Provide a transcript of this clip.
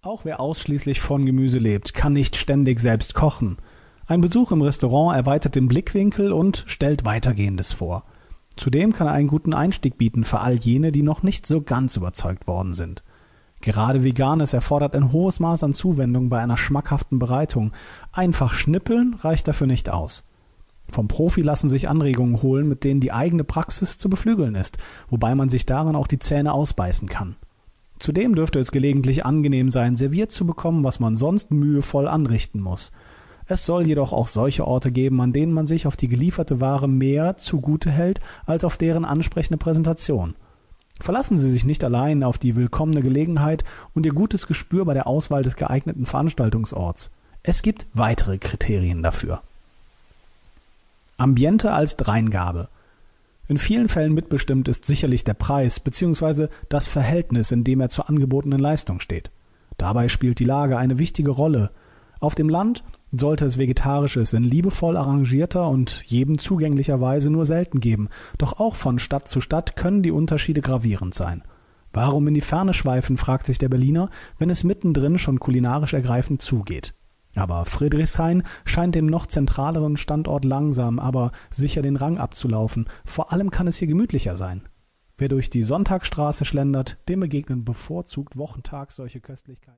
Auch wer ausschließlich von Gemüse lebt, kann nicht ständig selbst kochen. Ein Besuch im Restaurant erweitert den Blickwinkel und stellt Weitergehendes vor. Zudem kann er einen guten Einstieg bieten für all jene, die noch nicht so ganz überzeugt worden sind. Gerade Veganes erfordert ein hohes Maß an Zuwendung bei einer schmackhaften Bereitung. Einfach schnippeln reicht dafür nicht aus. Vom Profi lassen sich Anregungen holen, mit denen die eigene Praxis zu beflügeln ist, wobei man sich daran auch die Zähne ausbeißen kann. Zudem dürfte es gelegentlich angenehm sein, serviert zu bekommen, was man sonst mühevoll anrichten muss. Es soll jedoch auch solche Orte geben, an denen man sich auf die gelieferte Ware mehr zugute hält als auf deren ansprechende Präsentation. Verlassen Sie sich nicht allein auf die willkommene Gelegenheit und Ihr gutes Gespür bei der Auswahl des geeigneten Veranstaltungsorts. Es gibt weitere Kriterien dafür. Ambiente als Dreingabe. In vielen Fällen mitbestimmt ist sicherlich der Preis bzw. das Verhältnis, in dem er zur angebotenen Leistung steht. Dabei spielt die Lage eine wichtige Rolle. Auf dem Land sollte es Vegetarisches in liebevoll arrangierter und jedem zugänglicher Weise nur selten geben, doch auch von Stadt zu Stadt können die Unterschiede gravierend sein. Warum in die Ferne schweifen, fragt sich der Berliner, wenn es mittendrin schon kulinarisch ergreifend zugeht. Aber Friedrichshain scheint dem noch zentraleren Standort langsam, aber sicher den Rang abzulaufen. Vor allem kann es hier gemütlicher sein. Wer durch die Sonntagsstraße schlendert, dem begegnen bevorzugt wochentags solche Köstlichkeiten.